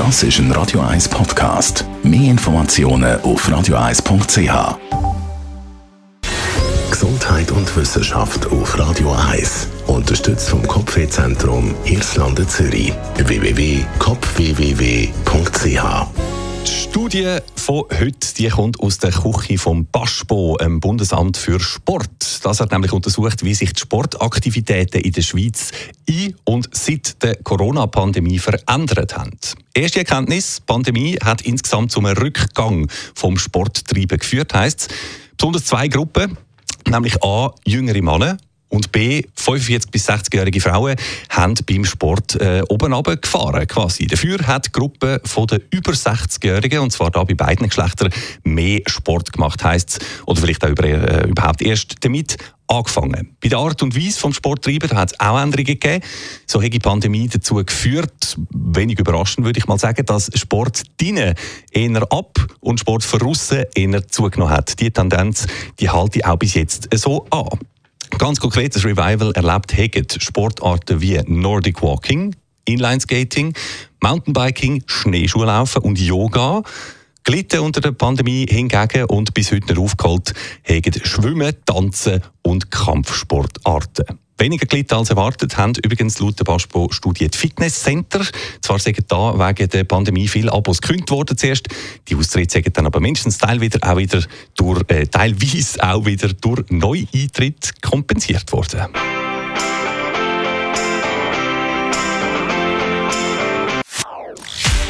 Das ist ein Radio 1 Podcast. Mehr Informationen auf radio1.ch. Gesundheit und Wissenschaft auf Radio 1. Unterstützt vom Kopfwehzentrum Irlande Zürich. www.kopfwww.ch die Studie von heute die kommt aus der Küche vom BASPO, dem Bundesamt für Sport. Das hat nämlich untersucht, wie sich die Sportaktivitäten in der Schweiz in und seit der Corona-Pandemie verändert haben. Erste Erkenntnis: die Pandemie hat insgesamt zum Rückgang vom Sporttreiben geführt, heisst besonders zwei Gruppen, nämlich a jüngere Männer und B, 45- bis 60-jährige Frauen haben beim Sport äh, oben gefahren quasi. Dafür hat die Gruppe von den über 60-Jährigen, und zwar da bei beiden Geschlechtern, mehr Sport gemacht, heisst oder vielleicht auch über, äh, überhaupt erst damit angefangen. Bei der Art und Weise vom Sporttreiben hat es auch Änderungen gegeben. So hat die Pandemie dazu geführt, wenig überraschend würde ich mal sagen, dass Sport drinnen eher ab und Sport von außen eher zugenommen hat. Die Tendenz, die halte ich auch bis jetzt so an. Ganz konkretes Revival erlebt Heget Sportarten wie Nordic Walking, Inlineskating, Mountainbiking, Schneeschuhlaufen und Yoga. Glitten unter der Pandemie hingegen und bis heute noch aufgeholt haben Schwimmen, Tanzen und Kampfsportarten. Weniger gelitten als erwartet haben übrigens laut der BASPO-Studie die Fitnesscenter. Zwar sagen da wegen der Pandemie viele Abos gekündigt worden zuerst. Die Austritte sagen dann aber mindestens teil wieder, auch wieder durch, äh, teilweise auch wieder durch Neueintritt kompensiert worden.